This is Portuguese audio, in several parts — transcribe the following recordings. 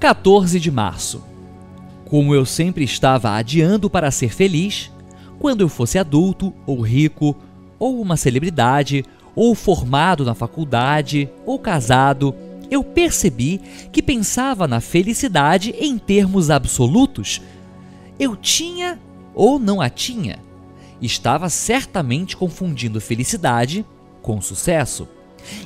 14 de março. Como eu sempre estava adiando para ser feliz, quando eu fosse adulto, ou rico, ou uma celebridade, ou formado na faculdade, ou casado, eu percebi que pensava na felicidade em termos absolutos. Eu tinha ou não a tinha. Estava certamente confundindo felicidade com sucesso.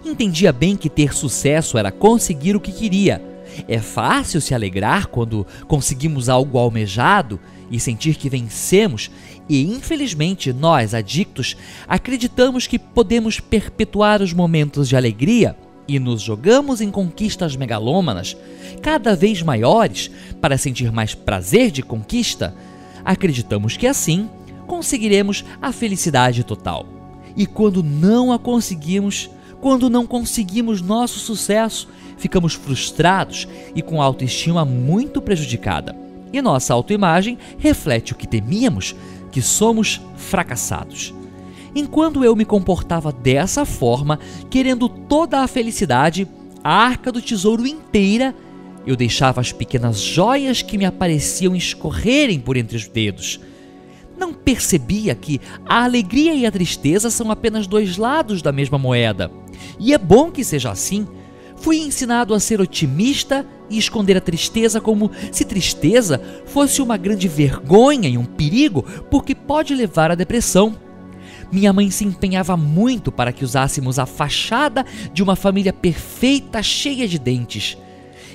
Entendia bem que ter sucesso era conseguir o que queria é fácil se alegrar quando conseguimos algo almejado e sentir que vencemos, e infelizmente nós, adictos, acreditamos que podemos perpetuar os momentos de alegria e nos jogamos em conquistas megalômanas, cada vez maiores, para sentir mais prazer de conquista. Acreditamos que assim conseguiremos a felicidade total. E quando não a conseguimos, quando não conseguimos nosso sucesso, ficamos frustrados e com a autoestima muito prejudicada. E nossa autoimagem reflete o que temíamos, que somos fracassados. Enquanto eu me comportava dessa forma, querendo toda a felicidade, a arca do tesouro inteira, eu deixava as pequenas joias que me apareciam escorrerem por entre os dedos. Não percebia que a alegria e a tristeza são apenas dois lados da mesma moeda. E é bom que seja assim, Fui ensinado a ser otimista e esconder a tristeza como se tristeza fosse uma grande vergonha e um perigo, porque pode levar à depressão. Minha mãe se empenhava muito para que usássemos a fachada de uma família perfeita, cheia de dentes.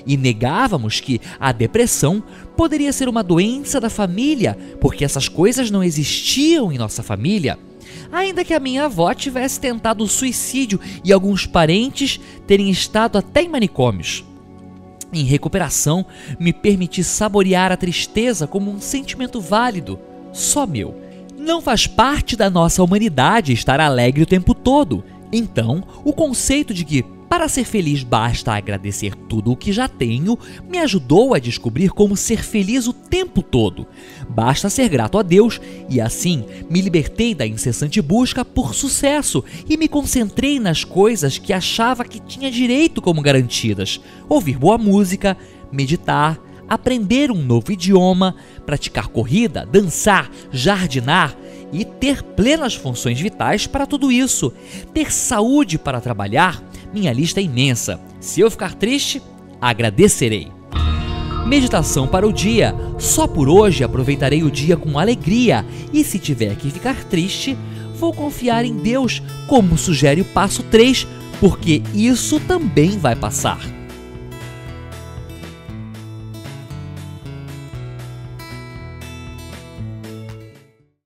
E negávamos que a depressão poderia ser uma doença da família, porque essas coisas não existiam em nossa família ainda que a minha avó tivesse tentado o suicídio e alguns parentes terem estado até em manicômios. Em recuperação, me permiti saborear a tristeza como um sentimento válido, só meu. Não faz parte da nossa humanidade estar alegre o tempo todo. Então, o conceito de que para ser feliz basta agradecer tudo o que já tenho, me ajudou a descobrir como ser feliz o tempo todo. Basta ser grato a Deus e assim me libertei da incessante busca por sucesso e me concentrei nas coisas que achava que tinha direito como garantidas: ouvir boa música, meditar, aprender um novo idioma, praticar corrida, dançar, jardinar e ter plenas funções vitais para tudo isso, ter saúde para trabalhar minha lista é imensa. Se eu ficar triste, agradecerei. Meditação para o dia. Só por hoje aproveitarei o dia com alegria e se tiver que ficar triste, vou confiar em Deus, como sugere o passo 3, porque isso também vai passar.